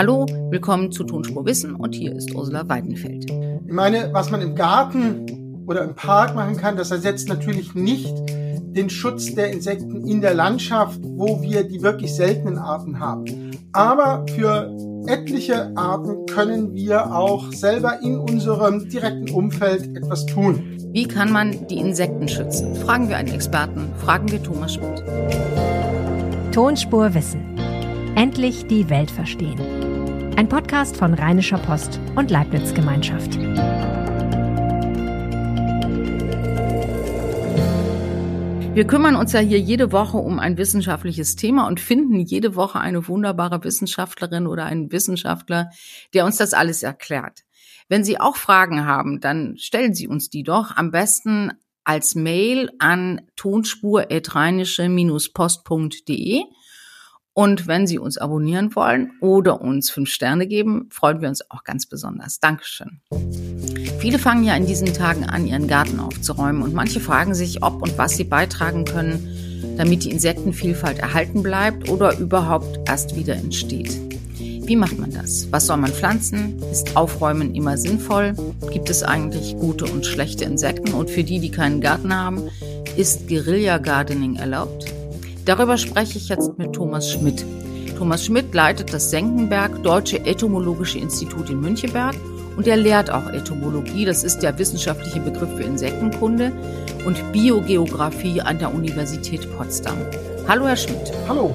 Hallo, willkommen zu Tonspur Wissen und hier ist Ursula Weidenfeld. Ich meine, was man im Garten oder im Park machen kann, das ersetzt natürlich nicht den Schutz der Insekten in der Landschaft, wo wir die wirklich seltenen Arten haben. Aber für etliche Arten können wir auch selber in unserem direkten Umfeld etwas tun. Wie kann man die Insekten schützen? Fragen wir einen Experten, fragen wir Thomas Schmidt. Tonspur Wissen. Endlich die Welt verstehen. Ein Podcast von Rheinischer Post und Leibniz Gemeinschaft. Wir kümmern uns ja hier jede Woche um ein wissenschaftliches Thema und finden jede Woche eine wunderbare Wissenschaftlerin oder einen Wissenschaftler, der uns das alles erklärt. Wenn Sie auch Fragen haben, dann stellen Sie uns die doch am besten als Mail an tonspur-postde. Und wenn Sie uns abonnieren wollen oder uns fünf Sterne geben, freuen wir uns auch ganz besonders. Dankeschön. Viele fangen ja in diesen Tagen an, ihren Garten aufzuräumen und manche fragen sich, ob und was sie beitragen können, damit die Insektenvielfalt erhalten bleibt oder überhaupt erst wieder entsteht. Wie macht man das? Was soll man pflanzen? Ist Aufräumen immer sinnvoll? Gibt es eigentlich gute und schlechte Insekten? Und für die, die keinen Garten haben, ist Guerilla Gardening erlaubt? Darüber spreche ich jetzt mit Thomas Schmidt. Thomas Schmidt leitet das Senckenberg Deutsche Entomologische Institut in Müncheberg und er lehrt auch Entomologie, das ist der wissenschaftliche Begriff für Insektenkunde, und Biogeographie an der Universität Potsdam. Hallo, Herr Schmidt. Hallo.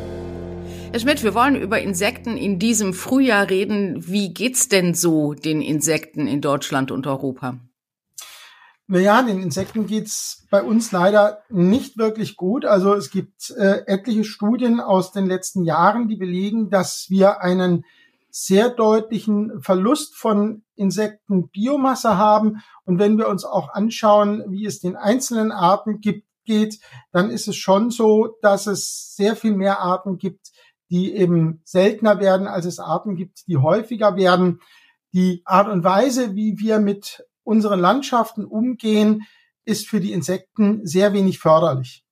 Herr Schmidt, wir wollen über Insekten in diesem Frühjahr reden. Wie geht's denn so den Insekten in Deutschland und Europa? Naja, den Insekten geht's bei uns leider nicht wirklich gut. Also es gibt äh, etliche Studien aus den letzten Jahren, die belegen, dass wir einen sehr deutlichen Verlust von Insektenbiomasse haben. Und wenn wir uns auch anschauen, wie es den einzelnen Arten gibt, geht, dann ist es schon so, dass es sehr viel mehr Arten gibt, die eben seltener werden, als es Arten gibt, die häufiger werden. Die Art und Weise, wie wir mit unseren Landschaften umgehen, ist für die Insekten sehr wenig förderlich.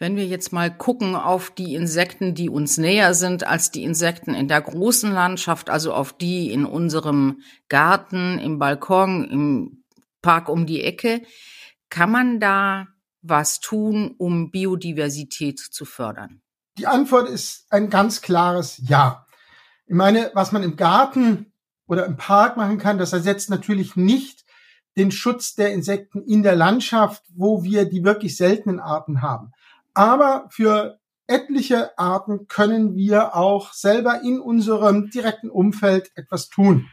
Wenn wir jetzt mal gucken auf die Insekten, die uns näher sind als die Insekten in der großen Landschaft, also auf die in unserem Garten, im Balkon, im Park um die Ecke, kann man da was tun, um Biodiversität zu fördern? Die Antwort ist ein ganz klares Ja. Ich meine, was man im Garten oder im Park machen kann, das ersetzt natürlich nicht den Schutz der Insekten in der Landschaft, wo wir die wirklich seltenen Arten haben. Aber für etliche Arten können wir auch selber in unserem direkten Umfeld etwas tun.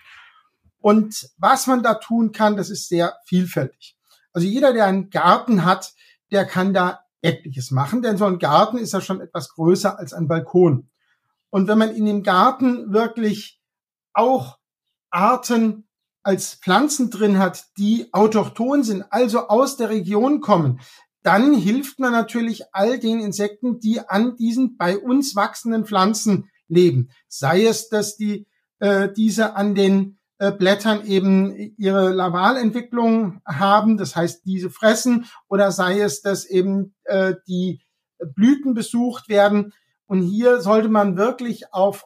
Und was man da tun kann, das ist sehr vielfältig. Also jeder, der einen Garten hat, der kann da etliches machen, denn so ein Garten ist ja schon etwas größer als ein Balkon. Und wenn man in dem Garten wirklich auch Arten als Pflanzen drin hat, die autochthon sind, also aus der Region kommen, dann hilft man natürlich all den Insekten, die an diesen bei uns wachsenden Pflanzen leben. Sei es, dass die äh, diese an den äh, Blättern eben ihre Lavalentwicklung haben, das heißt diese fressen, oder sei es, dass eben äh, die Blüten besucht werden. Und hier sollte man wirklich auf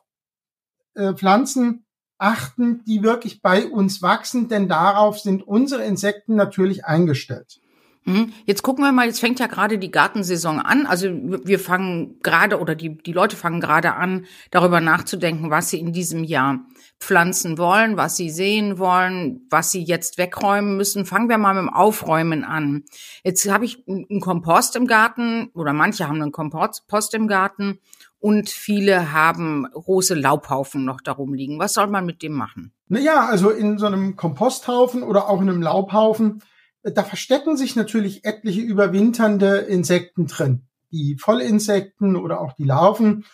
äh, Pflanzen achten, die wirklich bei uns wachsen, denn darauf sind unsere Insekten natürlich eingestellt. Mhm. Jetzt gucken wir mal, jetzt fängt ja gerade die Gartensaison an. Also wir fangen gerade oder die, die Leute fangen gerade an, darüber nachzudenken, was sie in diesem Jahr pflanzen wollen, was sie sehen wollen, was sie jetzt wegräumen müssen. Fangen wir mal mit dem Aufräumen an. Jetzt habe ich einen Kompost im Garten oder manche haben einen Kompost im Garten und viele haben große Laubhaufen noch darum liegen. Was soll man mit dem machen? Naja, also in so einem Komposthaufen oder auch in einem Laubhaufen da verstecken sich natürlich etliche überwinternde Insekten drin. Die Vollinsekten oder auch die Larven.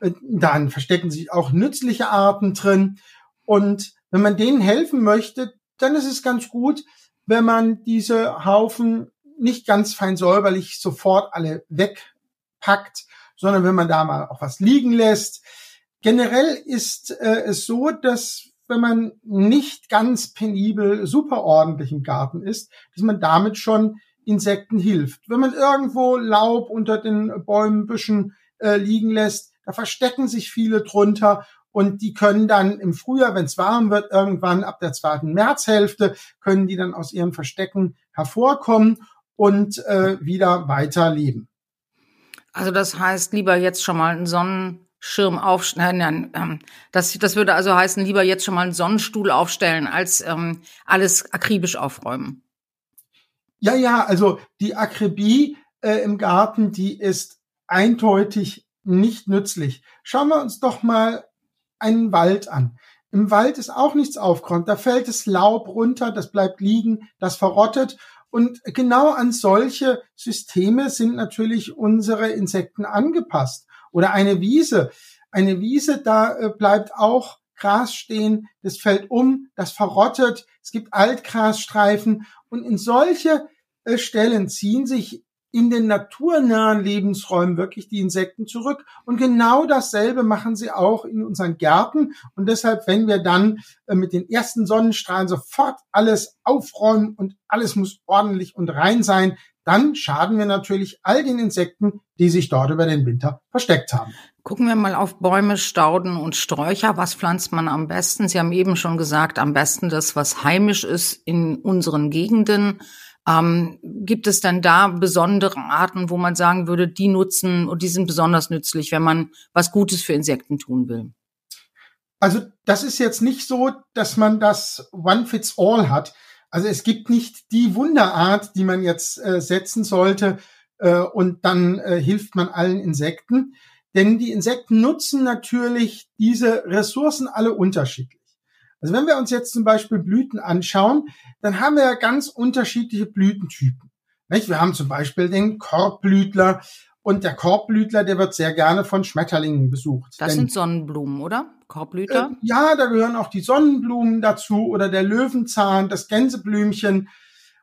Äh, dann verstecken sich auch nützliche Arten drin. Und wenn man denen helfen möchte, dann ist es ganz gut, wenn man diese Haufen nicht ganz fein säuberlich sofort alle wegpackt, sondern wenn man da mal auch was liegen lässt. Generell ist äh, es so, dass wenn man nicht ganz penibel super ordentlich im Garten ist, dass man damit schon Insekten hilft. Wenn man irgendwo Laub unter den Bäumen, Büschen äh, liegen lässt, da verstecken sich viele drunter Und die können dann im Frühjahr, wenn es warm wird, irgendwann ab der zweiten Märzhälfte, können die dann aus ihren Verstecken hervorkommen und äh, wieder weiterleben. Also das heißt, lieber jetzt schon mal einen Sonnenschirm aufstellen. Nein, ähm, das, das würde also heißen, lieber jetzt schon mal einen Sonnenstuhl aufstellen, als ähm, alles akribisch aufräumen. Ja, ja, also die Akribie äh, im Garten, die ist eindeutig nicht nützlich. Schauen wir uns doch mal einen Wald an. Im Wald ist auch nichts aufgeräumt. Da fällt das Laub runter, das bleibt liegen, das verrottet. Und genau an solche Systeme sind natürlich unsere Insekten angepasst. Oder eine Wiese. Eine Wiese, da äh, bleibt auch Gras stehen, das fällt um, das verrottet, es gibt Altgrasstreifen und in solche äh, Stellen ziehen sich in den naturnahen Lebensräumen wirklich die Insekten zurück. Und genau dasselbe machen sie auch in unseren Gärten. Und deshalb, wenn wir dann äh, mit den ersten Sonnenstrahlen sofort alles aufräumen und alles muss ordentlich und rein sein, dann schaden wir natürlich all den Insekten, die sich dort über den Winter versteckt haben. Gucken wir mal auf Bäume, Stauden und Sträucher. Was pflanzt man am besten? Sie haben eben schon gesagt, am besten das, was heimisch ist in unseren Gegenden. Ähm, gibt es denn da besondere Arten, wo man sagen würde, die nutzen und die sind besonders nützlich, wenn man was Gutes für Insekten tun will? Also das ist jetzt nicht so, dass man das One Fits All hat. Also es gibt nicht die Wunderart, die man jetzt äh, setzen sollte äh, und dann äh, hilft man allen Insekten. Denn die Insekten nutzen natürlich diese Ressourcen alle unterschiedlich. Also wenn wir uns jetzt zum Beispiel Blüten anschauen, dann haben wir ja ganz unterschiedliche Blütentypen. Nicht? Wir haben zum Beispiel den Korbblütler und der Korbblütler, der wird sehr gerne von Schmetterlingen besucht. Das Denn, sind Sonnenblumen, oder? Korbblütler? Äh, ja, da gehören auch die Sonnenblumen dazu oder der Löwenzahn, das Gänseblümchen.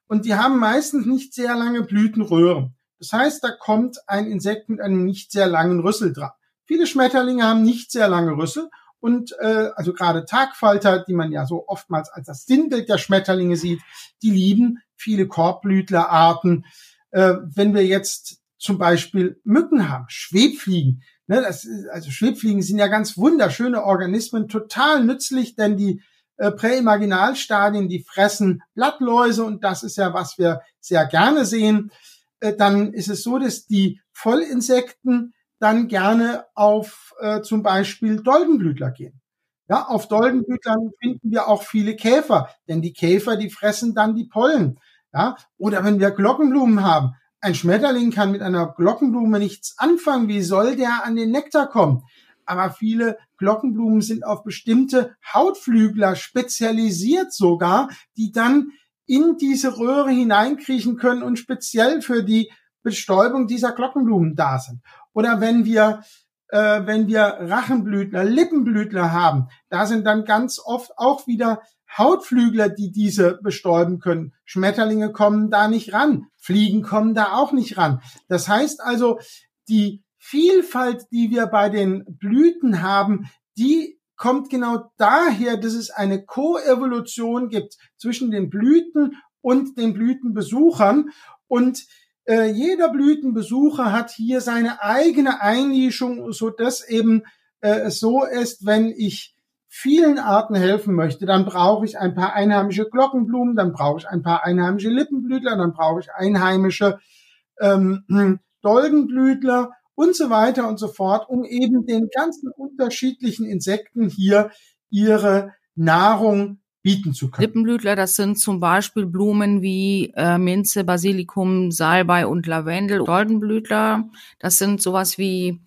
Und die haben meistens nicht sehr lange Blütenröhren. Das heißt, da kommt ein Insekt mit einem nicht sehr langen Rüssel dran. Viele Schmetterlinge haben nicht sehr lange Rüssel und äh, also gerade Tagfalter, die man ja so oftmals als das Sinnbild der Schmetterlinge sieht, die lieben viele Korbblütlerarten. Äh, wenn wir jetzt zum Beispiel Mücken haben, Schwebfliegen, ne, das ist, also Schwebfliegen sind ja ganz wunderschöne Organismen, total nützlich, denn die äh, Präimaginalstadien, die fressen Blattläuse und das ist ja, was wir sehr gerne sehen. Äh, dann ist es so, dass die Vollinsekten dann gerne auf äh, zum Beispiel Doldenblütler gehen. Ja, auf Doldenblütlern finden wir auch viele Käfer, denn die Käfer, die fressen dann die Pollen. Ja, oder wenn wir Glockenblumen haben. Ein Schmetterling kann mit einer Glockenblume nichts anfangen. Wie soll der an den Nektar kommen? Aber viele Glockenblumen sind auf bestimmte Hautflügler spezialisiert sogar, die dann in diese Röhre hineinkriechen können und speziell für die Bestäubung dieser Glockenblumen da sind. Oder wenn wir äh, wenn wir Rachenblütler, Lippenblütler haben, da sind dann ganz oft auch wieder Hautflügler, die diese bestäuben können. Schmetterlinge kommen da nicht ran, Fliegen kommen da auch nicht ran. Das heißt also, die Vielfalt, die wir bei den Blüten haben, die kommt genau daher, dass es eine Koevolution gibt zwischen den Blüten und den Blütenbesuchern. Und äh, jeder Blütenbesucher hat hier seine eigene Einnischung, so dass eben äh, es so ist, wenn ich vielen Arten helfen möchte, dann brauche ich ein paar einheimische Glockenblumen, dann brauche ich ein paar einheimische Lippenblütler, dann brauche ich einheimische ähm, Doldenblütler und so weiter und so fort, um eben den ganzen unterschiedlichen Insekten hier ihre Nahrung bieten zu können. Lippenblütler, das sind zum Beispiel Blumen wie äh, Minze, Basilikum, Salbei und Lavendel. Goldenblütler, das sind sowas wie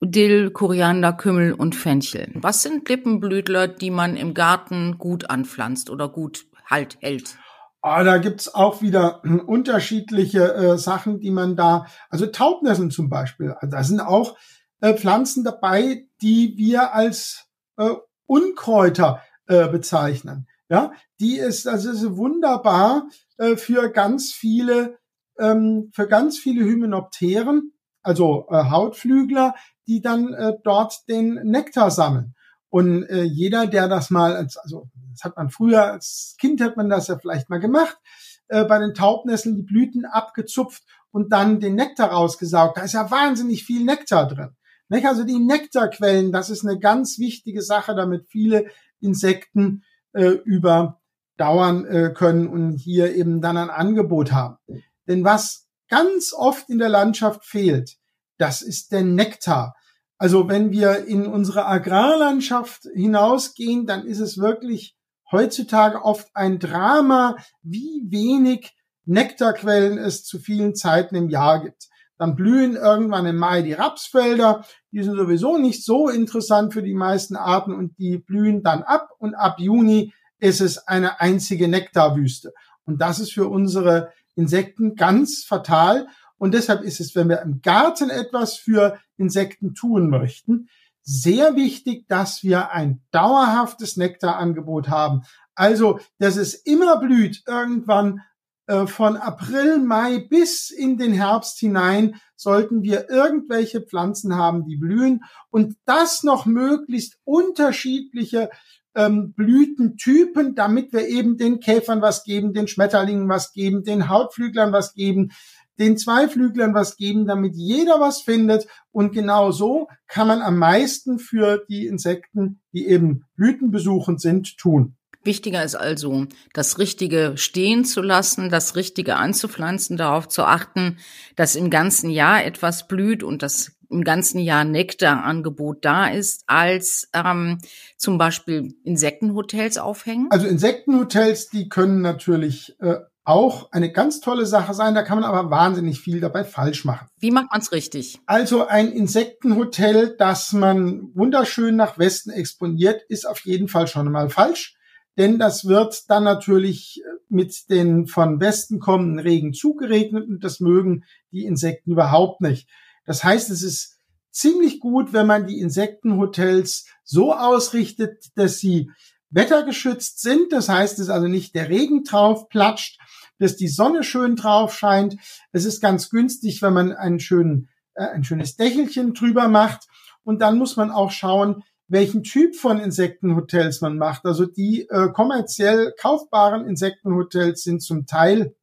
Dill, Koriander, Kümmel und Fenchel. Was sind Lippenblütler, die man im Garten gut anpflanzt oder gut halt hält? Ah, da gibt's auch wieder hm, unterschiedliche äh, Sachen, die man da, also Taubnesseln zum Beispiel, also da sind auch äh, Pflanzen dabei, die wir als äh, Unkräuter äh, bezeichnen. Ja, die ist, also ist wunderbar äh, für ganz viele, ähm, für ganz viele Hymenopteren, also äh, Hautflügler, die dann äh, dort den Nektar sammeln. Und äh, jeder, der das mal, als, also das hat man früher als Kind hat man das ja vielleicht mal gemacht, äh, bei den Taubnesseln die Blüten abgezupft und dann den Nektar rausgesaugt. Da ist ja wahnsinnig viel Nektar drin. Nicht? Also die Nektarquellen, das ist eine ganz wichtige Sache, damit viele Insekten äh, überdauern äh, können und hier eben dann ein Angebot haben. Denn was ganz oft in der Landschaft fehlt, das ist der Nektar. Also wenn wir in unsere Agrarlandschaft hinausgehen, dann ist es wirklich heutzutage oft ein Drama, wie wenig Nektarquellen es zu vielen Zeiten im Jahr gibt. Dann blühen irgendwann im Mai die Rapsfelder. Die sind sowieso nicht so interessant für die meisten Arten und die blühen dann ab und ab Juni ist es eine einzige Nektarwüste. Und das ist für unsere Insekten ganz fatal. Und deshalb ist es, wenn wir im Garten etwas für Insekten tun möchten, sehr wichtig, dass wir ein dauerhaftes Nektarangebot haben. Also, dass es immer blüht, irgendwann von April, Mai bis in den Herbst hinein sollten wir irgendwelche Pflanzen haben, die blühen und das noch möglichst unterschiedliche ähm, Blütentypen, damit wir eben den Käfern was geben, den Schmetterlingen was geben, den Hautflüglern was geben, den Zweiflüglern was geben, damit jeder was findet. Und genau so kann man am meisten für die Insekten, die eben blütenbesuchend sind, tun. Wichtiger ist also, das Richtige stehen zu lassen, das Richtige anzupflanzen, darauf zu achten, dass im ganzen Jahr etwas blüht und das im ganzen Jahr Nektarangebot da ist, als ähm, zum Beispiel Insektenhotels aufhängen? Also Insektenhotels, die können natürlich äh, auch eine ganz tolle Sache sein, da kann man aber wahnsinnig viel dabei falsch machen. Wie macht man es richtig? Also ein Insektenhotel, das man wunderschön nach Westen exponiert, ist auf jeden Fall schon mal falsch denn das wird dann natürlich äh, mit den von Westen kommenden Regen zugeregnet und das mögen die Insekten überhaupt nicht. Das heißt, es ist ziemlich gut, wenn man die Insektenhotels so ausrichtet, dass sie wettergeschützt sind. Das heißt, es also nicht der Regen drauf platscht, dass die Sonne schön drauf scheint. Es ist ganz günstig, wenn man einen schönen, äh, ein schönes Dächelchen drüber macht. Und dann muss man auch schauen, welchen Typ von Insektenhotels man macht. Also die äh, kommerziell kaufbaren Insektenhotels sind zum Teil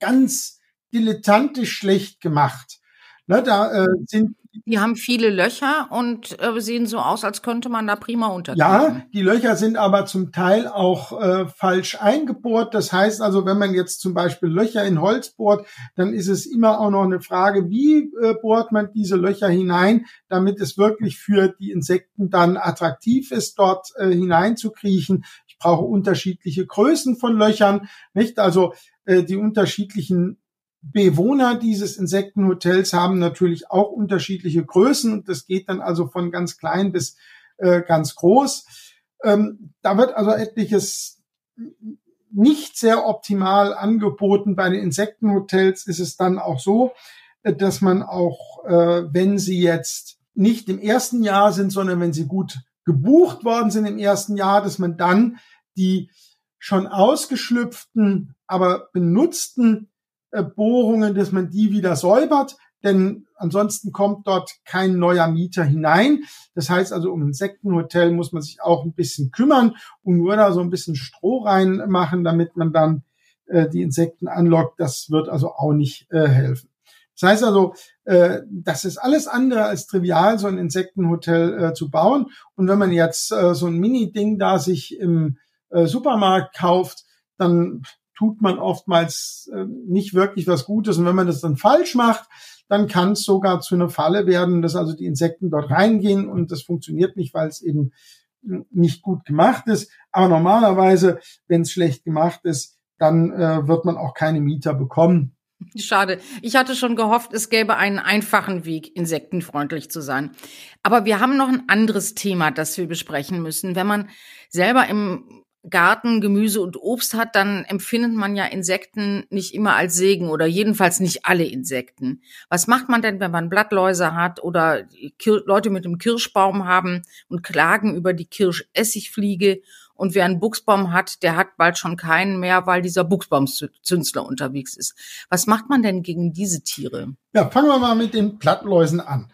ganz dilettantisch schlecht gemacht. Ne, da äh, sind die haben viele Löcher und äh, sehen so aus, als könnte man da prima untergehen. Ja, die Löcher sind aber zum Teil auch äh, falsch eingebohrt. Das heißt also, wenn man jetzt zum Beispiel Löcher in Holz bohrt, dann ist es immer auch noch eine Frage, wie äh, bohrt man diese Löcher hinein, damit es wirklich für die Insekten dann attraktiv ist, dort äh, hineinzukriechen. Ich brauche unterschiedliche Größen von Löchern, nicht? Also äh, die unterschiedlichen Bewohner dieses Insektenhotels haben natürlich auch unterschiedliche Größen das geht dann also von ganz klein bis äh, ganz groß. Ähm, da wird also etliches nicht sehr optimal angeboten. Bei den Insektenhotels ist es dann auch so, äh, dass man auch, äh, wenn sie jetzt nicht im ersten Jahr sind, sondern wenn sie gut gebucht worden sind im ersten Jahr, dass man dann die schon ausgeschlüpften, aber benutzten Bohrungen, dass man die wieder säubert, denn ansonsten kommt dort kein neuer Mieter hinein. Das heißt also, um ein Insektenhotel muss man sich auch ein bisschen kümmern und nur da so ein bisschen Stroh reinmachen, damit man dann äh, die Insekten anlockt. Das wird also auch nicht äh, helfen. Das heißt also, äh, das ist alles andere als trivial, so ein Insektenhotel äh, zu bauen. Und wenn man jetzt äh, so ein Mini-Ding da sich im äh, Supermarkt kauft, dann tut man oftmals äh, nicht wirklich was Gutes. Und wenn man das dann falsch macht, dann kann es sogar zu einer Falle werden, dass also die Insekten dort reingehen und das funktioniert nicht, weil es eben nicht gut gemacht ist. Aber normalerweise, wenn es schlecht gemacht ist, dann äh, wird man auch keine Mieter bekommen. Schade. Ich hatte schon gehofft, es gäbe einen einfachen Weg, insektenfreundlich zu sein. Aber wir haben noch ein anderes Thema, das wir besprechen müssen. Wenn man selber im Garten, Gemüse und Obst hat, dann empfindet man ja Insekten nicht immer als Segen oder jedenfalls nicht alle Insekten. Was macht man denn, wenn man Blattläuse hat oder Leute mit dem Kirschbaum haben und klagen über die Kirschessigfliege und wer einen Buchsbaum hat, der hat bald schon keinen mehr, weil dieser Buchsbaumzünstler unterwegs ist. Was macht man denn gegen diese Tiere? Ja, fangen wir mal mit den Blattläusen an.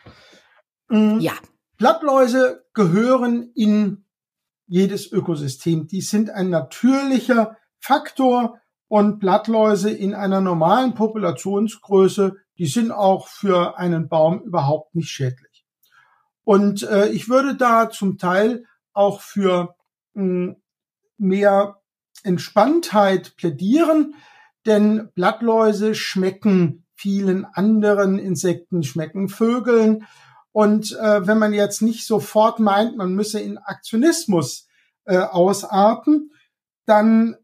Mhm. Ja. Blattläuse gehören in jedes Ökosystem. Die sind ein natürlicher Faktor und Blattläuse in einer normalen Populationsgröße, die sind auch für einen Baum überhaupt nicht schädlich. Und äh, ich würde da zum Teil auch für mh, hm, mehr Entspanntheit plädieren, denn Blattläuse schmecken vielen anderen Insekten, schmecken Vögeln. Und äh, wenn man jetzt nicht sofort meint, man müsse in Aktionismus äh, ausarten, dann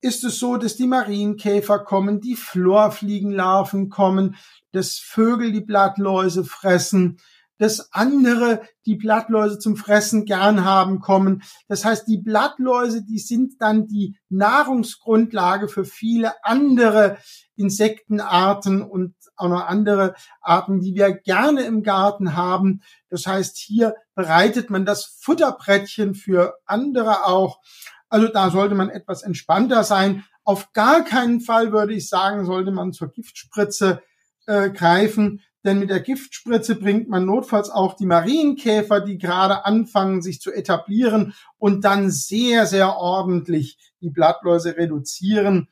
ist es so, dass die Marienkäfer kommen, die Florfliegenlarven kommen, dass Vögel die Blattläuse fressen, dass andere die Blattläuse zum Fressen gern haben kommen. Das heißt, die Blattläuse, die sind dann die Nahrungsgrundlage für viele andere Insektenarten und auch noch andere Arten, die wir gerne im Garten haben. Das heißt, hier bereitet man das Futterbrettchen für andere auch. Also da sollte man etwas entspannter sein. Auf gar keinen Fall würde ich sagen, sollte man zur Giftspritze äh, greifen, denn mit der Giftspritze bringt man notfalls auch die Marienkäfer, die gerade anfangen, sich zu etablieren und dann sehr, sehr ordentlich die Blattläuse reduzieren.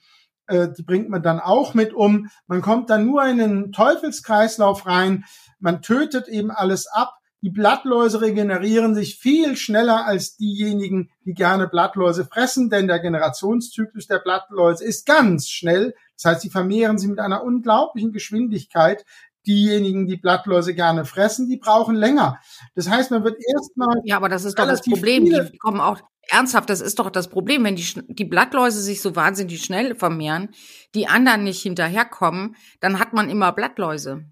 Äh, die bringt man dann auch mit um. Man kommt dann nur in einen Teufelskreislauf rein. Man tötet eben alles ab. Die Blattläuse regenerieren sich viel schneller als diejenigen, die gerne Blattläuse fressen, denn der Generationszyklus der Blattläuse ist ganz schnell. Das heißt, sie vermehren sich mit einer unglaublichen Geschwindigkeit diejenigen, die Blattläuse gerne fressen, die brauchen länger. Das heißt, man wird erstmal. Ja, aber das ist doch das Problem. Die kommen auch ernsthaft, das ist doch das Problem, wenn die, die Blattläuse sich so wahnsinnig schnell vermehren, die anderen nicht hinterherkommen, dann hat man immer Blattläuse.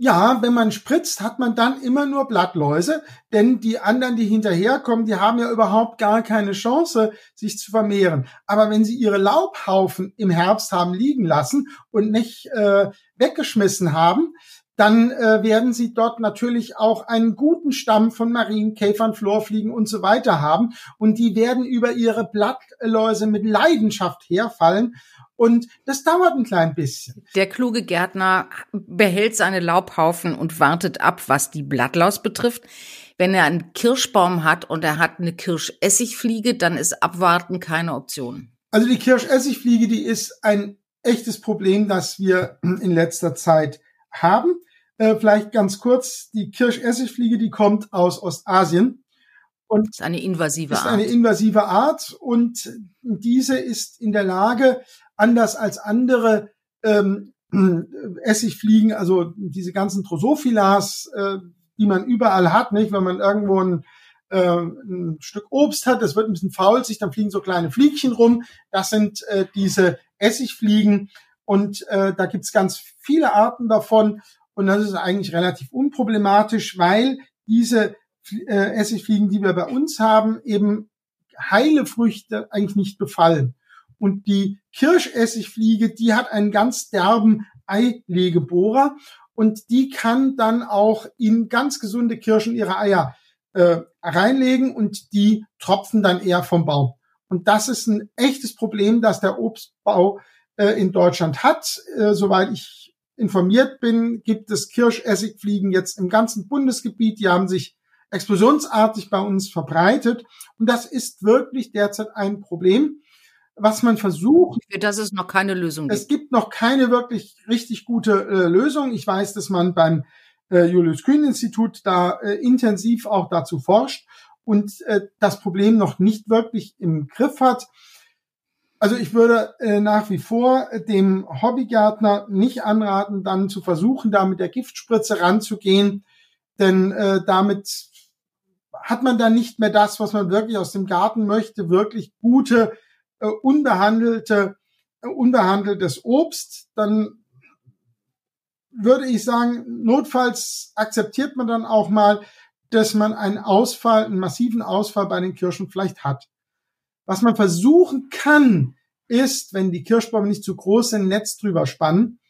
Ja, wenn man spritzt, hat man dann immer nur Blattläuse, denn die anderen, die hinterherkommen, die haben ja überhaupt gar keine Chance, sich zu vermehren. Aber wenn sie ihre Laubhaufen im Herbst haben liegen lassen und nicht äh, weggeschmissen haben, dann äh, werden sie dort natürlich auch einen guten Stamm von Marienkäfern, Florfliegen und so weiter haben. Und die werden über ihre Blattläuse mit Leidenschaft herfallen. Und das dauert ein klein bisschen. Der kluge Gärtner behält seine Laubhaufen und wartet ab, was die Blattlaus betrifft. Wenn er einen Kirschbaum hat und er hat eine Kirschessigfliege, dann ist Abwarten keine Option. Also die Kirschessigfliege, die ist ein echtes Problem, das wir in letzter Zeit haben. Äh, vielleicht ganz kurz, die Kirschessigfliege, die kommt aus Ostasien. Und ist eine invasive ist Art. eine invasive Art und diese ist in der Lage, anders als andere ähm, Essigfliegen, also diese ganzen Drosophilas, äh, die man überall hat, nicht, wenn man irgendwo ein, äh, ein Stück Obst hat, das wird ein bisschen faulzig, dann fliegen so kleine Fliegchen rum. Das sind äh, diese Essigfliegen und äh, da gibt's ganz viele Arten davon und das ist eigentlich relativ unproblematisch, weil diese äh, Essigfliegen, die wir bei uns haben, eben heile Früchte eigentlich nicht befallen. Und die Kirschessigfliege, die hat einen ganz derben Eilegebohrer und die kann dann auch in ganz gesunde Kirschen ihre Eier äh, reinlegen und die tropfen dann eher vom Baum. Und das ist ein echtes Problem, das der Obstbau äh, in Deutschland hat. Äh, soweit ich informiert bin, gibt es Kirschessigfliegen jetzt im ganzen Bundesgebiet. Die haben sich explosionsartig bei uns verbreitet. Und das ist wirklich derzeit ein Problem, was man versucht. Für das es noch keine Lösung gibt. Es gibt noch keine wirklich richtig gute äh, Lösung. Ich weiß, dass man beim äh, Julius Kühn Institut da äh, intensiv auch dazu forscht und äh, das Problem noch nicht wirklich im Griff hat. Also ich würde äh, nach wie vor dem Hobbygärtner nicht anraten, dann zu versuchen, da mit der Giftspritze ranzugehen, denn äh, damit hat man dann nicht mehr das, was man wirklich aus dem Garten möchte, wirklich gute, äh, unbehandelte, äh, unbehandeltes Obst. Dann würde ich sagen, notfalls akzeptiert man dann auch mal, dass man einen Ausfall, einen massiven Ausfall bei den Kirschen vielleicht hat. Was man versuchen kann, ist, wenn die Kirschbäume nicht zu groß sind, Netz drüber spannen,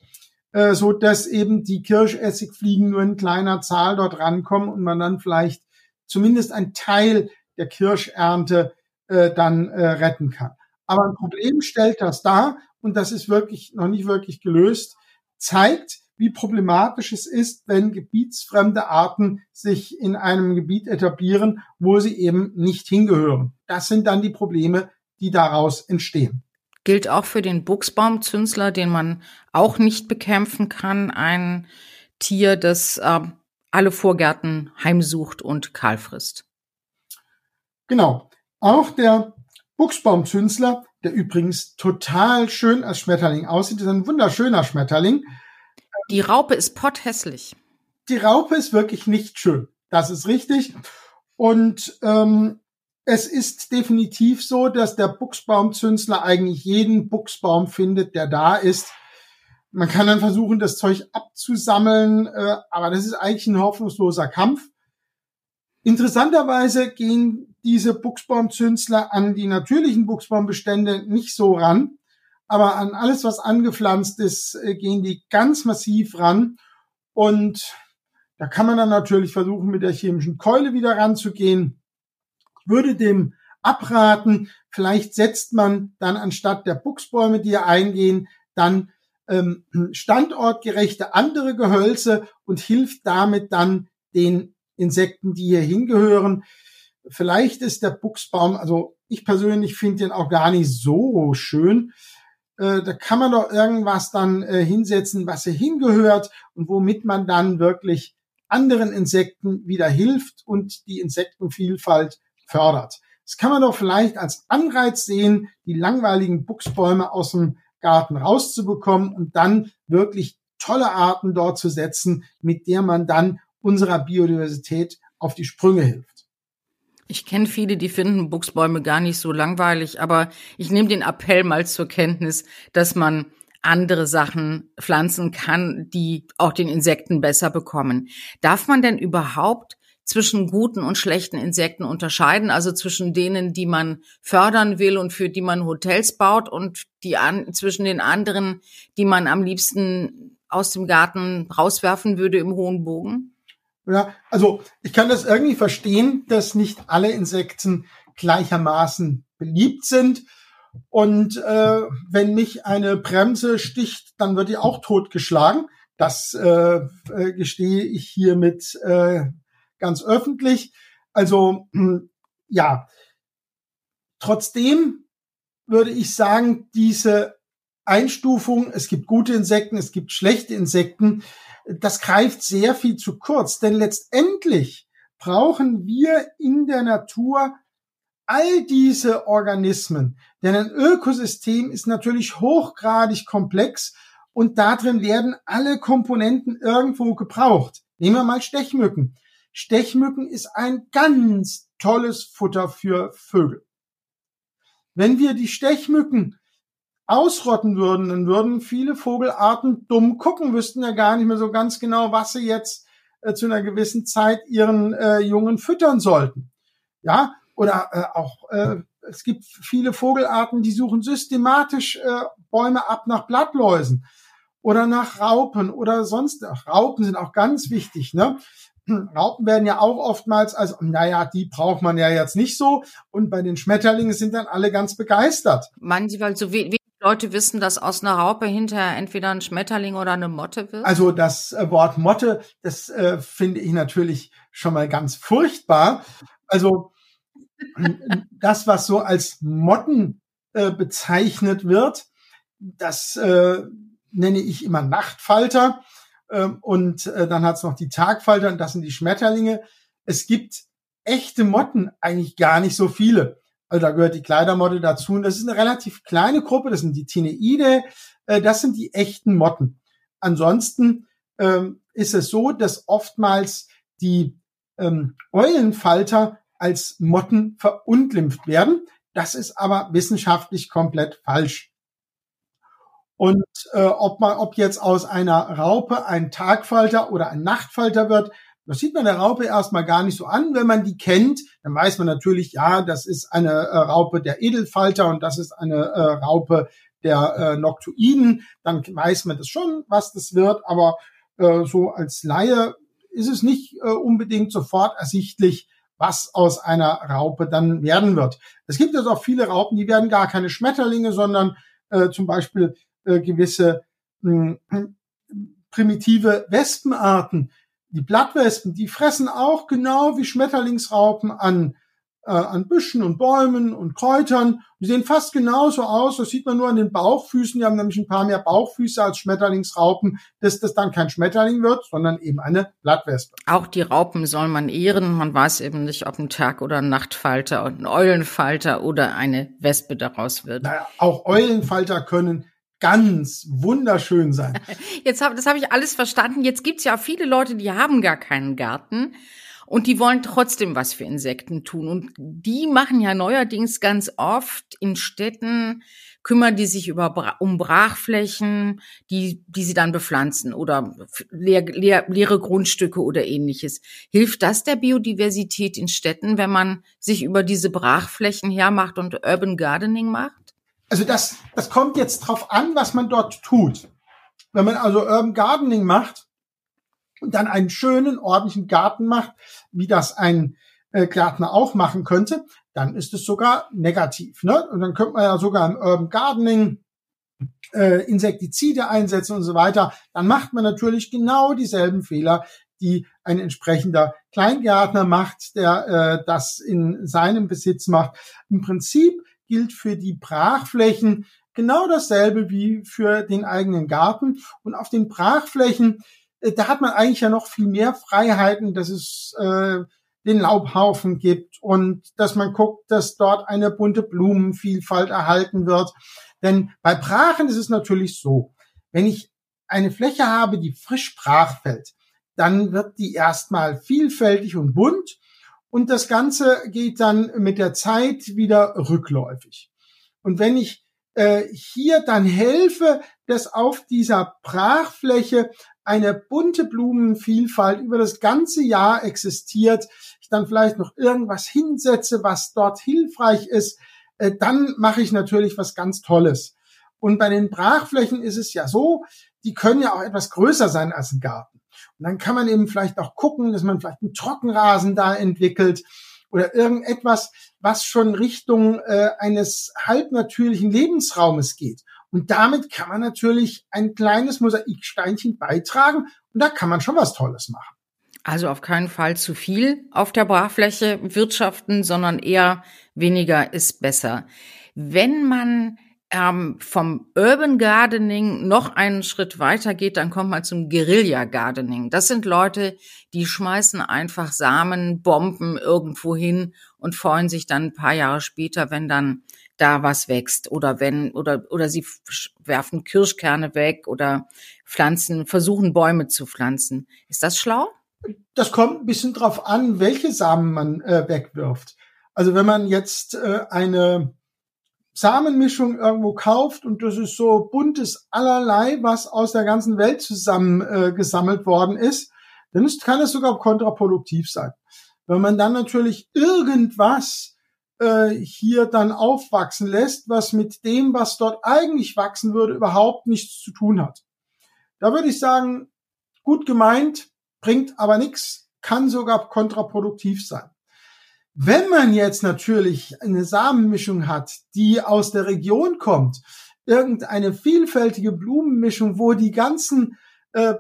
äh, so dass eben die Kirschessigfliegen nur in kleiner Zahl dort rankommen und man dann vielleicht zumindest ein Teil der Kirschernte äh, dann äh, retten kann. Aber ein Problem stellt das dar, und das ist wirklich noch nicht wirklich gelöst, zeigt, wie problematisch es ist, wenn gebietsfremde Arten sich in einem Gebiet etablieren, wo sie eben nicht hingehören. Das sind dann die Probleme, die daraus entstehen. Gilt auch für den Buchsbaumzünsler, den man auch nicht bekämpfen kann. Ein Tier, das äh, alle Vorgärten heimsucht und kahl frisst. Genau. Auch der Buchsbaumzünsler, der übrigens total schön als Schmetterling aussieht, ist ein wunderschöner Schmetterling. Die Raupe ist potthässlich. Die Raupe ist wirklich nicht schön. Das ist richtig. Und ähm, es ist definitiv so, dass der Buchsbaumzünsler eigentlich jeden Buchsbaum findet, der da ist. Man kann dann versuchen, das Zeug abzusammeln, äh, aber das ist eigentlich ein hoffnungsloser Kampf. Interessanterweise gehen diese Buchsbaumzünsler an die natürlichen Buchsbaumbestände nicht so ran, aber an alles, was angepflanzt ist, äh, gehen die ganz massiv ran. Und da kann man dann natürlich versuchen, mit der chemischen Keule wieder ranzugehen. Ich würde dem abraten, vielleicht setzt man dann anstatt der Buchsbäume, die hier eingehen, dann ähm, standortgerechte andere Gehölze und hilft damit dann den Insekten, die hier hingehören. Vielleicht ist der Buchsbaum, also ich persönlich finde den auch gar nicht so schön. Äh, da kann man doch irgendwas dann äh, hinsetzen, was hier hingehört und womit man dann wirklich anderen Insekten wieder hilft und die Insektenvielfalt fördert. Das kann man doch vielleicht als Anreiz sehen, die langweiligen Buchsbäume aus dem Garten rauszubekommen und dann wirklich tolle Arten dort zu setzen, mit der man dann unserer Biodiversität auf die Sprünge hilft. Ich kenne viele, die finden Buchsbäume gar nicht so langweilig, aber ich nehme den Appell mal zur Kenntnis, dass man andere Sachen pflanzen kann, die auch den Insekten besser bekommen. Darf man denn überhaupt zwischen guten und schlechten Insekten unterscheiden, also zwischen denen, die man fördern will und für die man Hotels baut und die an, zwischen den anderen, die man am liebsten aus dem Garten rauswerfen würde im hohen Bogen? Ja, also ich kann das irgendwie verstehen, dass nicht alle Insekten gleichermaßen beliebt sind. Und äh, wenn mich eine Bremse sticht, dann wird die auch totgeschlagen. Das äh, äh, gestehe ich hiermit äh, ganz öffentlich. Also ja, trotzdem würde ich sagen, diese Einstufung, es gibt gute Insekten, es gibt schlechte Insekten, das greift sehr viel zu kurz, denn letztendlich brauchen wir in der Natur all diese Organismen. Denn ein Ökosystem ist natürlich hochgradig komplex und darin werden alle Komponenten irgendwo gebraucht. Nehmen wir mal Stechmücken. Stechmücken ist ein ganz tolles Futter für Vögel. Wenn wir die Stechmücken ausrotten würden, dann würden viele Vogelarten dumm gucken, wüssten ja gar nicht mehr so ganz genau, was sie jetzt äh, zu einer gewissen Zeit ihren äh, Jungen füttern sollten. Ja, oder äh, auch äh, es gibt viele Vogelarten, die suchen systematisch äh, Bäume ab nach Blattläusen oder nach Raupen oder sonst. Ach, Raupen sind auch ganz wichtig. Ne? Raupen werden ja auch oftmals als, naja, die braucht man ja jetzt nicht so. Und bei den Schmetterlingen sind dann alle ganz begeistert. Manchmal so wenig Leute wissen, dass aus einer Raupe hinterher entweder ein Schmetterling oder eine Motte wird. Also das äh, Wort Motte, das äh, finde ich natürlich schon mal ganz furchtbar. Also das, was so als Motten äh, bezeichnet wird, das äh, nenne ich immer Nachtfalter. Ähm, und äh, dann hat es noch die Tagfalter und das sind die Schmetterlinge. Es gibt echte Motten eigentlich gar nicht so viele. Also da gehört die Kleidermotte dazu. Und das ist eine relativ kleine Gruppe. Das sind die Tineide. Äh, das sind die echten Motten. Ansonsten ähm, ist es so, dass oftmals die ähm, Eulenfalter als Motten verunglimpft werden. Das ist aber wissenschaftlich komplett falsch. Und äh, ob man, ob jetzt aus einer Raupe ein Tagfalter oder ein Nachtfalter wird, das sieht man der Raupe erstmal gar nicht so an. Wenn man die kennt, dann weiß man natürlich, ja, das ist eine äh, Raupe der Edelfalter und das ist eine äh, Raupe der äh, Noctuiden. Dann weiß man das schon, was das wird. Aber äh, so als Laie ist es nicht äh, unbedingt sofort ersichtlich, was aus einer Raupe dann werden wird. Es gibt jetzt auch viele Raupen, die werden gar keine Schmetterlinge, sondern äh, zum Beispiel äh, gewisse äh, primitive Wespenarten. Die Blattwespen, die fressen auch genau wie Schmetterlingsraupen an äh, an Büschen und Bäumen und Kräutern. Die sehen fast genauso aus. Das sieht man nur an den Bauchfüßen. Die haben nämlich ein paar mehr Bauchfüße als Schmetterlingsraupen, dass das dann kein Schmetterling wird, sondern eben eine Blattwespe. Auch die Raupen soll man ehren. Man weiß eben nicht, ob ein Tag- oder ein Nachtfalter und ein Eulenfalter oder eine Wespe daraus wird. Naja, auch Eulenfalter können ganz wunderschön sein. Jetzt hab, das habe ich alles verstanden. Jetzt gibt's ja viele Leute, die haben gar keinen Garten und die wollen trotzdem was für Insekten tun. Und die machen ja neuerdings ganz oft in Städten, kümmern die sich über, um Brachflächen, die, die sie dann bepflanzen oder leer, leer, leere Grundstücke oder ähnliches. Hilft das der Biodiversität in Städten, wenn man sich über diese Brachflächen hermacht und Urban Gardening macht? Also das, das kommt jetzt drauf an, was man dort tut. Wenn man also Urban Gardening macht und dann einen schönen, ordentlichen Garten macht, wie das ein äh, Gärtner auch machen könnte, dann ist es sogar negativ. Ne? Und dann könnte man ja sogar im Urban Gardening äh, Insektizide einsetzen und so weiter. Dann macht man natürlich genau dieselben Fehler, die ein entsprechender Kleingärtner macht, der äh, das in seinem Besitz macht. Im Prinzip gilt für die Brachflächen genau dasselbe wie für den eigenen Garten. Und auf den Brachflächen, äh, da hat man eigentlich ja noch viel mehr Freiheiten, dass es äh, den Laubhaufen gibt und dass man guckt, dass dort eine bunte Blumenvielfalt erhalten wird. Denn bei Brachen ist es natürlich so, wenn ich eine Fläche habe, die frisch brach fällt, dann wird die erstmal vielfältig und bunt und das Ganze geht dann mit der Zeit wieder rückläufig. Und wenn ich äh, hier dann helfe, dass auf dieser Brachfläche eine bunte Blumenvielfalt über das ganze Jahr existiert, ich dann vielleicht noch irgendwas hinsetze, was dort hilfreich ist, äh, dann mache ich natürlich was ganz Tolles. Und bei den Brachflächen ist es ja so, die können ja auch etwas größer sein als ein Garten. Und dann kann man eben vielleicht auch gucken, dass man vielleicht einen Trockenrasen da entwickelt oder irgendetwas, was schon Richtung äh, eines halbnatürlichen Lebensraumes geht. Und damit kann man natürlich ein kleines Mosaiksteinchen beitragen und da kann man schon was Tolles machen. Also auf keinen Fall zu viel auf der Brachfläche wirtschaften, sondern eher weniger ist besser. Wenn man ähm, vom Urban Gardening noch einen Schritt weiter geht, dann kommt man zum Guerilla Gardening. Das sind Leute, die schmeißen einfach Samenbomben irgendwo hin und freuen sich dann ein paar Jahre später, wenn dann da was wächst oder wenn oder oder sie werfen Kirschkerne weg oder pflanzen versuchen Bäume zu pflanzen. Ist das schlau? Das kommt ein bisschen drauf an, welche Samen man äh, wegwirft. Also wenn man jetzt äh, eine Samenmischung irgendwo kauft und das ist so buntes allerlei, was aus der ganzen Welt zusammen äh, gesammelt worden ist, dann ist, kann es sogar kontraproduktiv sein. Wenn man dann natürlich irgendwas äh, hier dann aufwachsen lässt, was mit dem, was dort eigentlich wachsen würde, überhaupt nichts zu tun hat. Da würde ich sagen, gut gemeint, bringt aber nichts, kann sogar kontraproduktiv sein. Wenn man jetzt natürlich eine Samenmischung hat, die aus der Region kommt, irgendeine vielfältige Blumenmischung, wo die ganzen äh,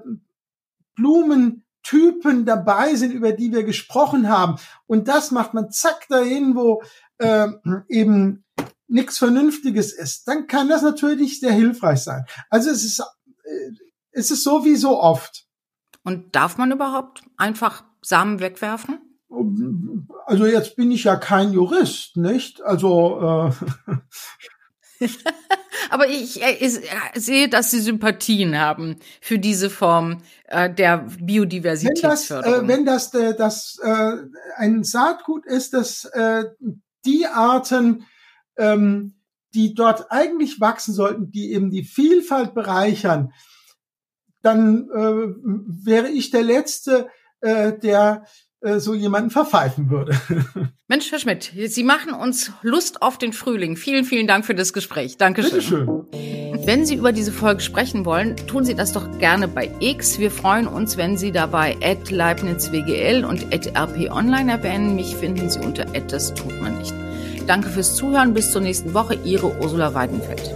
Blumentypen dabei sind, über die wir gesprochen haben, und das macht man zack dahin, wo äh, eben nichts Vernünftiges ist, dann kann das natürlich sehr hilfreich sein. Also es ist, äh, es ist so wie so oft. Und darf man überhaupt einfach Samen wegwerfen? Also jetzt bin ich ja kein Jurist, nicht? Also äh aber ich, äh, ich, äh, sehe, dass Sie Sympathien haben für diese Form äh, der Biodiversitätsförderung. Wenn das, äh, wenn das, das äh, ein Saatgut ist, das äh, die Arten, ähm, die dort eigentlich wachsen sollten, die eben die Vielfalt bereichern, dann äh, wäre ich der Letzte, äh, der äh, so jemanden verpfeifen würde. Mensch, Herr Schmidt, Sie machen uns Lust auf den Frühling. Vielen, vielen Dank für das Gespräch. Dankeschön. Bitteschön. Wenn Sie über diese Folge sprechen wollen, tun Sie das doch gerne bei X. Wir freuen uns, wenn Sie dabei at LeibnizWGL und at RPOnline erwähnen. Mich finden Sie unter at das tut man nicht. Danke fürs Zuhören. Bis zur nächsten Woche. Ihre Ursula Weidenfeld.